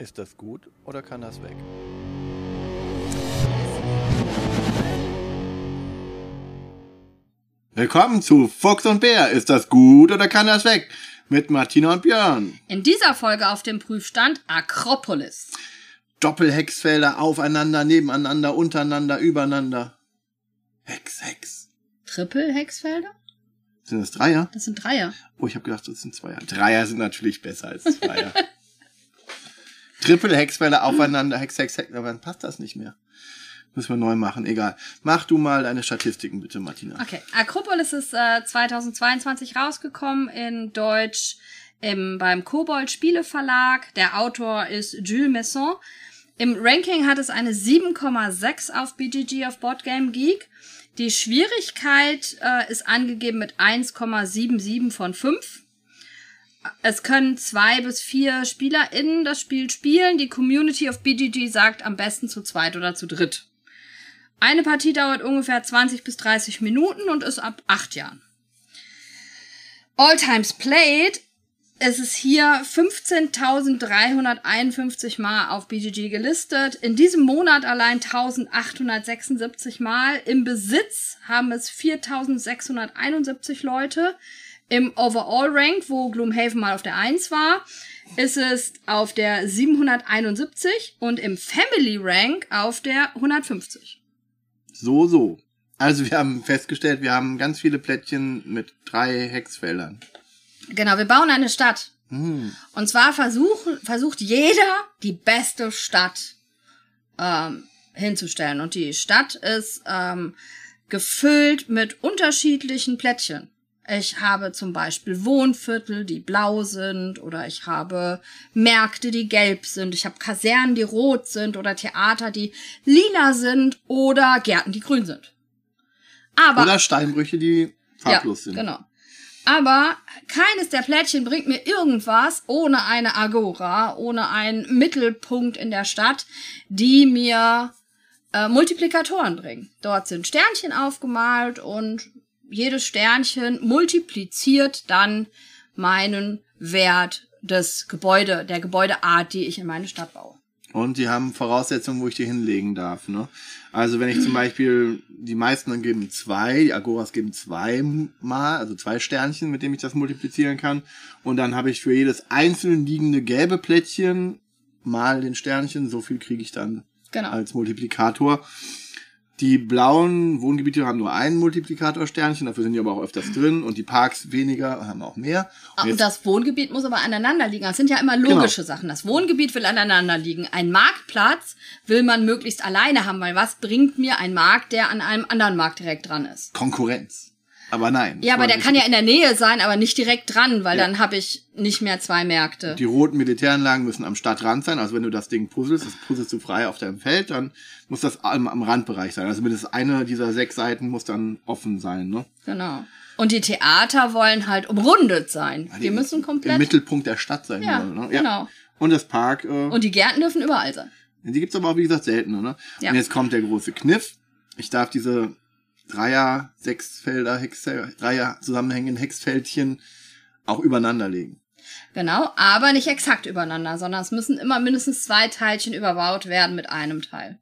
Ist das gut oder kann das weg? Willkommen zu Fuchs und Bär. Ist das gut oder kann das weg? Mit Martina und Björn. In dieser Folge auf dem Prüfstand Akropolis. Doppelhexfelder aufeinander, nebeneinander, untereinander, übereinander. Hex, Hex. Triple-Hexfelder? Sind das Dreier? Das sind Dreier. Oh, ich habe gedacht, das sind Zweier. Dreier sind natürlich besser als Zweier. Triple-Hexfelder aufeinander, Hex, Hex, Hex. Aber dann passt das nicht mehr. Müssen wir neu machen, egal. Mach du mal deine Statistiken bitte, Martina. Okay, Akropolis ist äh, 2022 rausgekommen in Deutsch im, beim Kobold Spiele Verlag. Der Autor ist Jules Messon. Im Ranking hat es eine 7,6 auf BGG auf Boardgame Geek. Die Schwierigkeit äh, ist angegeben mit 1,77 von 5. Es können zwei bis vier SpielerInnen das Spiel spielen. Die Community of BGG sagt am besten zu zweit oder zu dritt. Eine Partie dauert ungefähr 20 bis 30 Minuten und ist ab 8 Jahren. All Times Played es ist hier 15.351 Mal auf BGG gelistet. In diesem Monat allein 1.876 Mal. Im Besitz haben es 4.671 Leute. Im Overall Rank, wo Gloomhaven mal auf der 1 war, ist es auf der 771 und im Family Rank auf der 150. So, so. Also wir haben festgestellt, wir haben ganz viele Plättchen mit drei Hexfeldern. Genau, wir bauen eine Stadt. Hm. Und zwar versuchen, versucht jeder die beste Stadt ähm, hinzustellen. Und die Stadt ist ähm, gefüllt mit unterschiedlichen Plättchen. Ich habe zum Beispiel Wohnviertel, die blau sind, oder ich habe Märkte, die gelb sind. Ich habe Kasernen, die rot sind, oder Theater, die lila sind, oder Gärten, die grün sind. Aber Oder Steinbrüche, die farblos ja, sind. Genau. Aber keines der Plättchen bringt mir irgendwas ohne eine Agora, ohne einen Mittelpunkt in der Stadt, die mir äh, Multiplikatoren bringen. Dort sind Sternchen aufgemalt und jedes Sternchen multipliziert dann meinen Wert des Gebäude, der Gebäudeart, die ich in meine Stadt baue. Und die haben Voraussetzungen, wo ich die hinlegen darf. Ne? Also wenn ich zum Beispiel, die meisten dann geben zwei, die Agoras geben zwei mal, also zwei Sternchen, mit dem ich das multiplizieren kann. Und dann habe ich für jedes einzeln liegende gelbe Plättchen mal den Sternchen, so viel kriege ich dann Genau. als Multiplikator. Die blauen Wohngebiete haben nur ein Multiplikatorsternchen, dafür sind die aber auch öfters drin. Und die Parks weniger, haben auch mehr. Ah, Und jetzt- das Wohngebiet muss aber aneinander liegen. Das sind ja immer logische Sachen. Das Wohngebiet will aneinander liegen. Ein Marktplatz will man möglichst alleine haben, weil was bringt mir ein Markt, der an einem anderen Markt direkt dran ist? Konkurrenz. Aber nein. Ja, aber der kann ja in der Nähe sein, aber nicht direkt dran, weil Ja. dann habe ich nicht mehr zwei Märkte. Die roten Militäranlagen müssen am Stadtrand sein. Also wenn du das Ding puzzelst, das puzzelst du frei auf deinem Feld, dann muss das am, am Randbereich sein. Also mindestens eine dieser sechs Seiten muss dann offen sein. Ne? Genau. Und die Theater wollen halt umrundet sein. Die müssen Im komplett. Mittelpunkt der Stadt sein. Ja, sollen, ne? genau. Und das Park, äh, Und die Gärten dürfen überall sein. die gibt's aber auch, wie gesagt, seltener. Ne? Ja. Und jetzt kommt der große Kniff. Ich darf diese Dreier, Sechsfelder, Hexel, Dreier zusammenhängenden Hexfeldchen auch übereinander legen. Genau, aber nicht exakt übereinander, sondern es müssen immer mindestens zwei Teilchen überbaut werden mit einem Teil.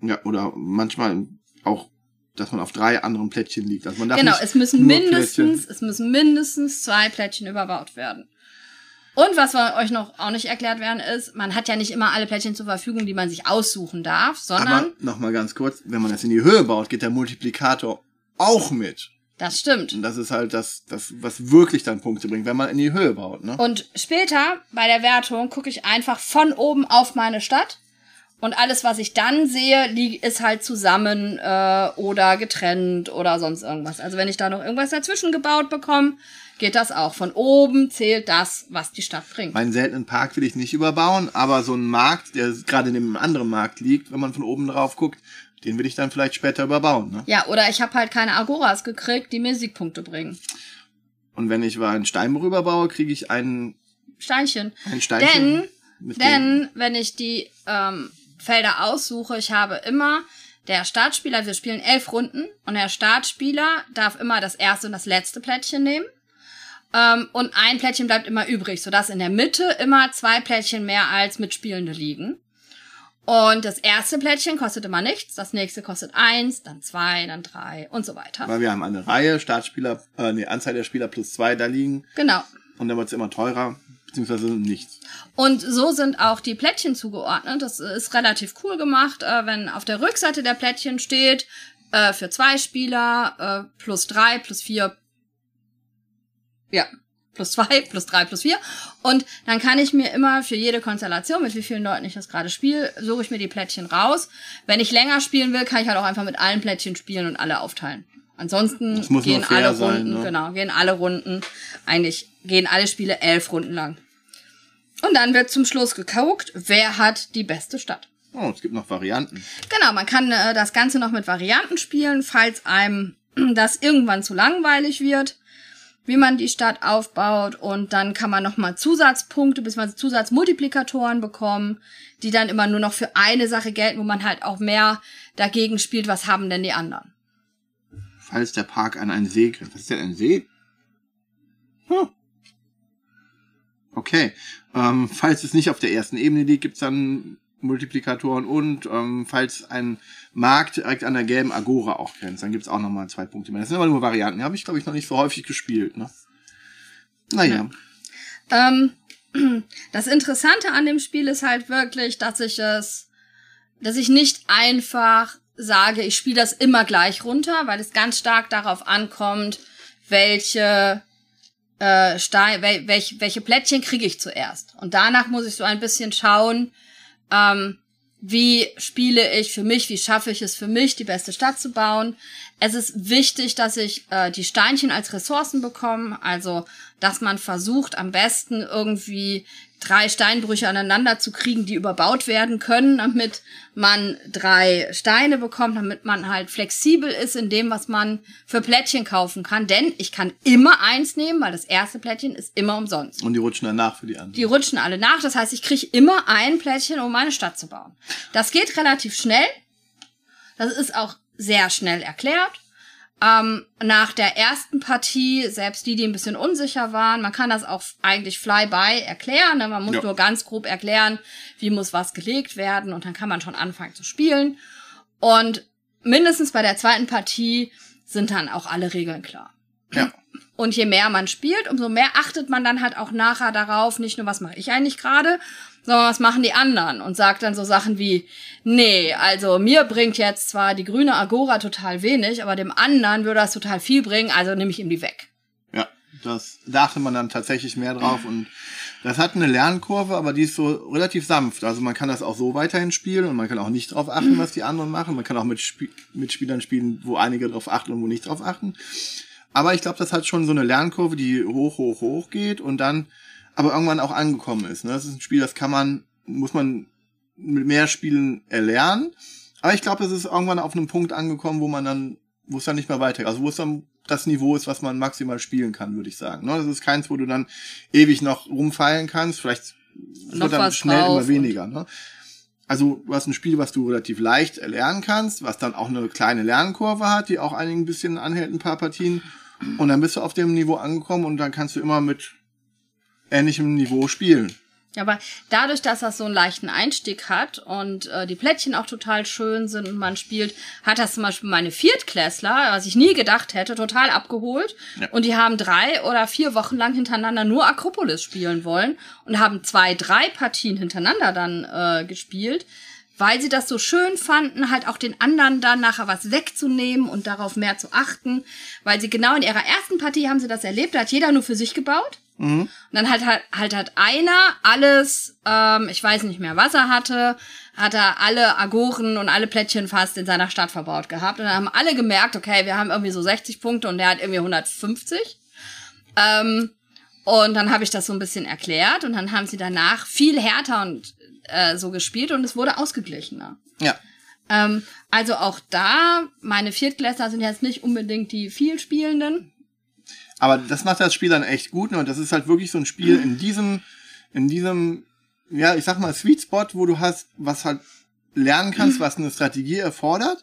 Ja, oder manchmal auch, dass man auf drei anderen Plättchen liegt. Also man darf Genau, es müssen mindestens, Plättchen- es müssen mindestens zwei Plättchen überbaut werden. Und was wir euch noch auch nicht erklärt werden ist, man hat ja nicht immer alle Plättchen zur Verfügung, die man sich aussuchen darf, sondern Aber noch mal ganz kurz, wenn man das in die Höhe baut, geht der Multiplikator auch mit. das stimmt. Und das ist halt das, das, was wirklich dann Punkte bringt, wenn man in die Höhe baut, ne? Und später bei der Wertung gucke ich einfach von oben auf meine Stadt und alles, was ich dann sehe, ist halt zusammen äh, oder getrennt oder sonst irgendwas. Also wenn ich da noch irgendwas dazwischen gebaut bekomme, geht das auch. Von oben zählt das, was die Stadt bringt. Meinen seltenen Park will ich nicht überbauen, aber so ein Markt, der gerade neben einem anderen Markt liegt, wenn man von oben drauf guckt, den will ich dann vielleicht später überbauen, ne? Ja, oder ich habe halt keine Agoras gekriegt, die mir Siegpunkte bringen. Und wenn ich mal einen Steinbruch überbaue, kriege ich einen, Steinchen. ein Steinchen. Denn, denn, wenn ich die ähm, Felder aussuche, ich habe immer der Startspieler, wir spielen elf Runden und der Startspieler darf immer das erste und das letzte Plättchen nehmen. Ähm, und ein Plättchen bleibt immer übrig, sodass in der Mitte immer zwei Plättchen mehr als Mitspielende liegen. Und das erste Plättchen kostet immer nichts, das nächste kostet eins, dann zwei, dann drei und so weiter. Weil wir haben eine Reihe, Startspieler, äh, nee, Anzahl der Spieler plus zwei da liegen. Genau. Und dann wird es immer teurer, beziehungsweise nichts. Und so sind auch die Plättchen zugeordnet. Das ist relativ cool gemacht, äh, wenn auf der Rückseite der Plättchen steht, äh, für zwei Spieler, äh, plus drei, plus vier, ja, plus zwei, plus drei, plus vier. Und dann kann ich mir immer für jede Konstellation, mit wie vielen Leuten ich das gerade spiele, suche ich mir die Plättchen raus. Wenn ich länger spielen will, kann ich halt auch einfach mit allen Plättchen spielen und alle aufteilen. Ansonsten gehen alle sein, Runden, ne? genau, gehen alle Runden, eigentlich gehen alle Spiele elf Runden lang. Und dann wird zum Schluss geguckt, wer hat die beste Stadt. Oh, es gibt noch Varianten. Genau, man kann äh, das Ganze noch mit Varianten spielen, falls einem das irgendwann zu langweilig wird wie man die Stadt aufbaut und dann kann man nochmal Zusatzpunkte bzw. Zusatzmultiplikatoren bekommen, die dann immer nur noch für eine Sache gelten, wo man halt auch mehr dagegen spielt, was haben denn die anderen. Falls der Park an einen See grenzt. Was ist denn ein See? Hm. Okay. Ähm, falls es nicht auf der ersten Ebene liegt, gibt's dann Multiplikatoren und ähm, falls ein Markt direkt an der gelben Agora auch grenzt, dann gibt's auch nochmal zwei Punkte mehr. Das sind aber nur Varianten. Die habe ich, glaube ich, noch nicht so häufig gespielt. Ne? Naja. Ja. Ähm, das Interessante an dem Spiel ist halt wirklich, dass ich es, dass ich nicht einfach sage, ich spiele das immer gleich runter, weil es ganz stark darauf ankommt, welche äh, Stein, wel, welche, welche Plättchen kriege ich zuerst. Und danach muss ich so ein bisschen schauen, ähm, wie spiele ich für mich, wie schaffe ich es für mich, die beste Stadt zu bauen. Es ist wichtig, dass ich äh, die Steinchen als Ressourcen bekomme, also dass man versucht, am besten irgendwie drei Steinbrüche aneinander zu kriegen, die überbaut werden können, damit man drei Steine bekommt, damit man halt flexibel ist in dem, was man für Plättchen kaufen kann. Denn ich kann immer eins nehmen, weil das erste Plättchen ist immer umsonst. Und die rutschen dann nach für die anderen. Die rutschen alle nach. Das heißt, ich kriege immer ein Plättchen, um meine Stadt zu bauen. Das geht relativ schnell. Das ist auch sehr schnell erklärt. Ähm, nach der ersten Partie, selbst die, die ein bisschen unsicher waren, man kann das auch eigentlich fly-by erklären. Ne? Man muss ja. nur ganz grob erklären, wie muss was gelegt werden und dann kann man schon anfangen zu spielen. Und mindestens bei der zweiten Partie sind dann auch alle Regeln klar. Ja. Und je mehr man spielt, umso mehr achtet man dann halt auch nachher darauf, nicht nur, was mache ich eigentlich gerade, sondern was machen die anderen und sagt dann so Sachen wie, nee, also mir bringt jetzt zwar die grüne Agora total wenig, aber dem anderen würde das total viel bringen, also nehme ich ihm die weg. Ja, das dachte man dann tatsächlich mehr drauf und das hat eine Lernkurve, aber die ist so relativ sanft. Also man kann das auch so weiterhin spielen und man kann auch nicht drauf achten, was die anderen machen. Man kann auch mit, Sp mit Spielern spielen, wo einige drauf achten und wo nicht drauf achten. Aber ich glaube, das hat schon so eine Lernkurve, die hoch, hoch, hoch geht und dann aber irgendwann auch angekommen ist. Ne? Das ist ein Spiel, das kann man, muss man mit mehr Spielen erlernen. Aber ich glaube, es ist irgendwann auf einem Punkt angekommen, wo man dann, wo es dann nicht mehr weitergeht. Also wo es dann das Niveau ist, was man maximal spielen kann, würde ich sagen. Ne? Das ist keins, wo du dann ewig noch rumfeilen kannst. Vielleicht wird dann schnell immer weniger. Ne? Also du hast ein Spiel, was du relativ leicht erlernen kannst, was dann auch eine kleine Lernkurve hat, die auch einigen ein bisschen anhält, ein paar Partien. Und dann bist du auf dem Niveau angekommen und dann kannst du immer mit ähnlichem Niveau spielen. Aber dadurch, dass das so einen leichten Einstieg hat und äh, die Plättchen auch total schön sind und man spielt, hat das zum Beispiel meine Viertklässler, was ich nie gedacht hätte, total abgeholt. Ja. Und die haben drei oder vier Wochen lang hintereinander nur Akropolis spielen wollen und haben zwei, drei Partien hintereinander dann äh, gespielt, weil sie das so schön fanden, halt auch den anderen dann nachher was wegzunehmen und darauf mehr zu achten. Weil sie genau in ihrer ersten Partie haben sie das erlebt, da hat jeder nur für sich gebaut. Mhm. Und dann halt, halt, halt hat einer alles, ähm, ich weiß nicht mehr, was er hatte, hat er alle Agoren und alle Plättchen fast in seiner Stadt verbaut gehabt. Und dann haben alle gemerkt, okay, wir haben irgendwie so 60 Punkte und der hat irgendwie 150. Ähm, und dann habe ich das so ein bisschen erklärt und dann haben sie danach viel härter und äh, so gespielt und es wurde ausgeglichener. Ja. Ähm, also auch da, meine Viertklässler sind jetzt nicht unbedingt die vielspielenden. Aber das macht das Spiel dann echt gut. Ne? Und das ist halt wirklich so ein Spiel in diesem, in diesem, ja, ich sag mal, Sweet Spot, wo du hast, was halt lernen kannst, was eine Strategie erfordert,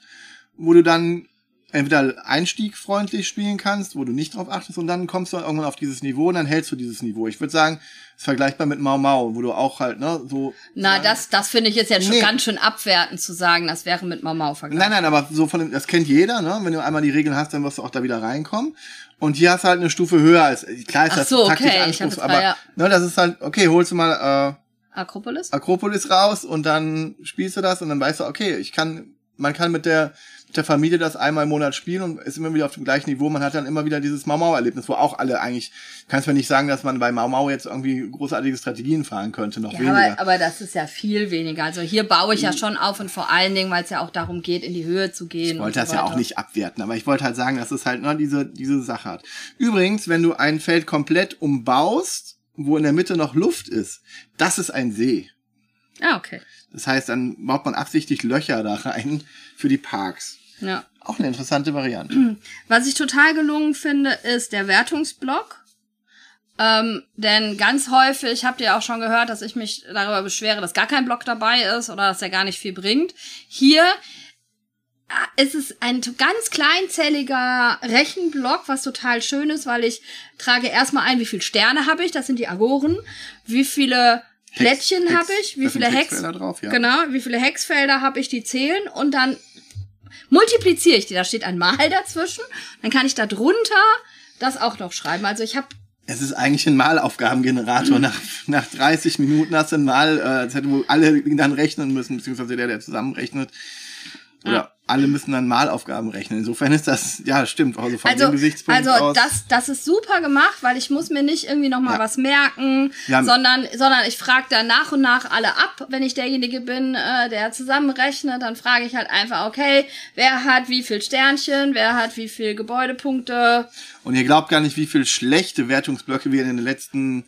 wo du dann entweder einstiegfreundlich spielen kannst, wo du nicht drauf achtest und dann kommst du irgendwann auf dieses Niveau und dann hältst du dieses Niveau. Ich würde sagen, ist vergleichbar mit Mau Mau, wo du auch halt, ne, so. Na, das, das finde ich jetzt ja schon Nee. ganz schön abwertend zu sagen, das wäre mit Mau Mau vergleichbar. Nein, nein, aber so von dem, das kennt jeder, ne? Wenn du einmal die Regeln hast, dann wirst du auch da wieder reinkommen. Und hier hast du halt eine Stufe höher als, klar ist Ach das so, taktisch okay, anspruchsvoll, aber, ja. ne, das ist halt, okay, holst du mal, äh, Akropolis? Akropolis raus und dann spielst du das und dann weißt du, okay, ich kann, man kann mit der, mit der Familie das einmal im Monat spielen und ist immer wieder auf dem gleichen Niveau. Man hat dann immer wieder dieses Mau Mau Erlebnis, wo auch alle eigentlich, kannst mir nicht sagen, dass man bei Mau Mau jetzt irgendwie großartige Strategien fahren könnte, noch Ja, weniger. aber, aber das ist ja viel weniger. Also hier baue ich ja schon auf und vor allen Dingen, weil es ja auch darum geht, in die Höhe zu gehen. Ich wollte das so ja auch nicht abwerten, aber ich wollte halt sagen, dass es halt nur diese, diese Sache hat. Übrigens, wenn du ein Feld komplett umbaust, wo in der Mitte noch Luft ist, das ist ein See. Ah, okay. Das heißt, dann baut man absichtlich Löcher da rein für die Parks. Ja. Auch eine interessante Variante. Was ich total gelungen finde, ist der Wertungsblock. Ähm, denn ganz häufig habt ihr auch schon gehört, dass ich mich darüber beschwere, dass gar kein Block dabei ist oder dass er gar nicht viel bringt. Hier äh, ist es ein ganz kleinzelliger Rechenblock, was total schön ist, weil ich trage erstmal ein, wie viele Sterne habe ich, das sind die Agoren, wie viele Plättchen habe ich, wie viele Hex, Hexfelder drauf, ja. genau, wie viele Hexfelder habe ich, die zählen und dann multipliziere ich die. Da steht ein Mal dazwischen. Dann kann ich da drunter das auch noch schreiben. Also ich habe Es ist eigentlich ein Malaufgabengenerator. nach, nach 30 Minuten hast du ein Mal, äh, das hätte wohl alle dann rechnen müssen, beziehungsweise der, der zusammenrechnet. Oder alle müssen dann Malaufgaben rechnen. Insofern ist das, ja, stimmt, also von also dem Gesichtspunkt also aus. das das ist super gemacht, weil ich muss mir nicht irgendwie noch mal Ja. was merken, sondern sondern ich frage dann nach und nach alle ab, wenn ich derjenige bin, äh, der zusammenrechnet, dann frage ich halt einfach, okay, wer hat wie viel Sternchen, wer hat wie viel Gebäudepunkte. Und ihr glaubt gar nicht, wie viel schlechte Wertungsblöcke wir in den letzten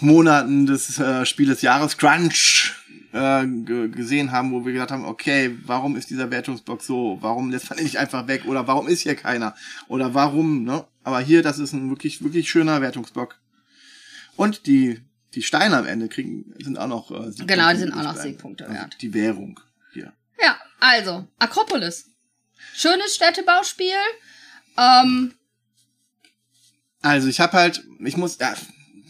Monaten des äh, Spiel des Jahres Crunch äh, ge- gesehen haben, wo wir gedacht haben, okay, warum ist dieser Wertungsblock so? Warum lässt man ihn nicht einfach weg? Oder warum ist hier keiner? Oder warum, ne? Aber hier, das ist ein wirklich, wirklich schöner Wertungsblock. Und die, die Steine am Ende kriegen, sind auch noch äh, Siegpunkte Genau, die sind auch noch. Siegpunkte Also wert. Die Währung hier. Ja, also Akropolis. Schönes Städtebauspiel. Ähm, Also ich habe halt, ich muss, ja,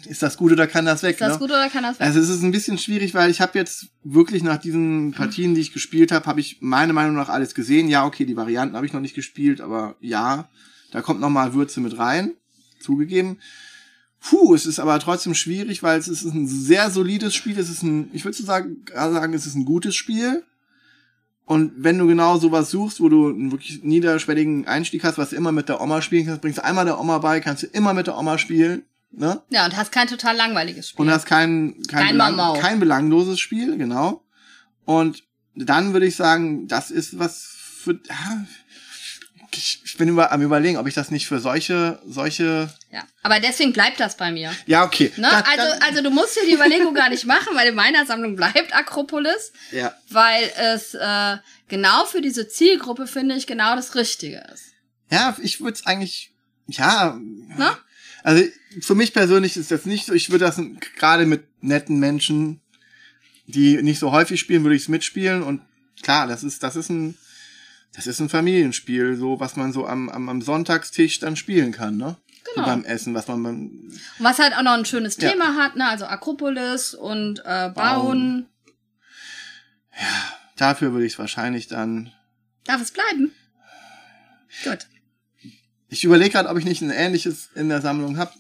ist das gut oder kann das weg? ist das ne? gut oder kann das weg? Also es ist ein bisschen schwierig, weil ich habe jetzt wirklich nach diesen Partien, die ich gespielt habe, habe ich meiner Meinung nach alles gesehen. Ja, okay, die Varianten habe ich noch nicht gespielt, aber ja, da kommt noch mal Würze mit rein, zugegeben. Puh, es ist aber trotzdem schwierig, weil es ist ein sehr solides Spiel. Es ist ein, ich würde so sagen, gerade sagen, es ist ein gutes Spiel. Und wenn du genau sowas suchst, wo du einen wirklich niederschwelligen Einstieg hast, was du immer mit der Oma spielen kannst, bringst du einmal der Oma bei, kannst du immer mit der Oma spielen, ne? ja, und hast kein total langweiliges Spiel. Und hast kein, kein, Kein belang, Mau Mau. kein belangloses Spiel, genau. Und dann würde ich sagen, das ist was für. Ja, ich, bin über, am überlegen, ob ich das nicht für solche, solche. ja, aber deswegen bleibt das bei mir. Ja, okay. Ne? Da- also, also du musst dir die Überlegung gar nicht machen, weil in meiner Sammlung bleibt Akropolis, ja. weil es äh, genau für diese Zielgruppe, finde ich, genau das Richtige ist. ja, ich würde es eigentlich. Ja. Ne? Also für mich persönlich ist das nicht so. Ich würde das gerade mit netten Menschen, die nicht so häufig spielen, würde ich es mitspielen. Und klar, das ist, das ist ein. Das ist ein Familienspiel, so was man so am, am, am Sonntagstisch dann spielen kann, ne? Genau. So beim Essen, was man beim Und was halt auch noch ein schönes Ja. Thema hat, ne? Also Akropolis und äh, Bauen. Bauen. dafür würde ich es wahrscheinlich dann. Darf es bleiben? Gut. Ich überlege gerade, ob ich nicht ein ähnliches in der Sammlung habe.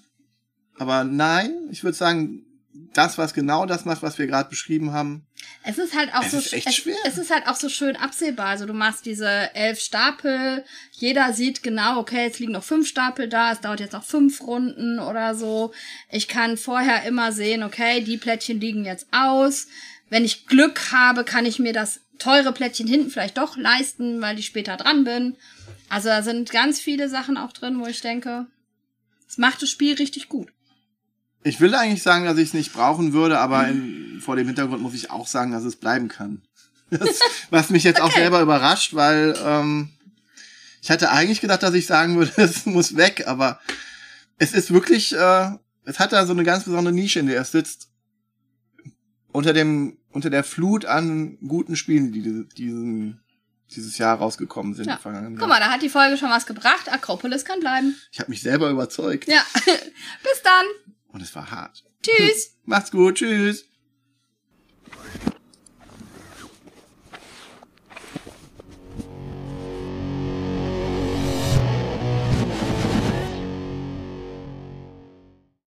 Aber nein, ich würde sagen, das, was genau das macht, was wir gerade beschrieben haben. Es ist halt auch Es so ist echt es, schwer. es ist halt auch so schön absehbar. Also du machst diese elf Stapel, jeder sieht genau, okay, jetzt liegen noch fünf Stapel da, es dauert jetzt noch fünf Runden oder so. Ich kann vorher immer sehen, okay, die Plättchen liegen jetzt aus. Wenn ich Glück habe, kann ich mir das teure Plättchen hinten vielleicht doch leisten, weil ich später dran bin. Also da sind ganz viele Sachen auch drin, wo ich denke, es macht das Spiel richtig gut. Ich will eigentlich sagen, dass ich es nicht brauchen würde, aber in, vor dem Hintergrund muss ich auch sagen, dass es bleiben kann. Das, was mich jetzt auch Okay. selber überrascht, weil ähm, ich hatte eigentlich gedacht, dass ich sagen würde, es muss weg, aber es ist wirklich, äh, es hat da so eine ganz besondere Nische, in der es sitzt. Unter dem, unter der Flut an guten Spielen, die diese- diesen, dieses Jahr rausgekommen sind. Ja. vergangenen Guck mal, da hat die Folge schon was gebracht. Akropolis kann bleiben. Ich habe mich selber überzeugt Ja. Bis dann. und es war hart. Tschüss. Macht's gut, tschüss.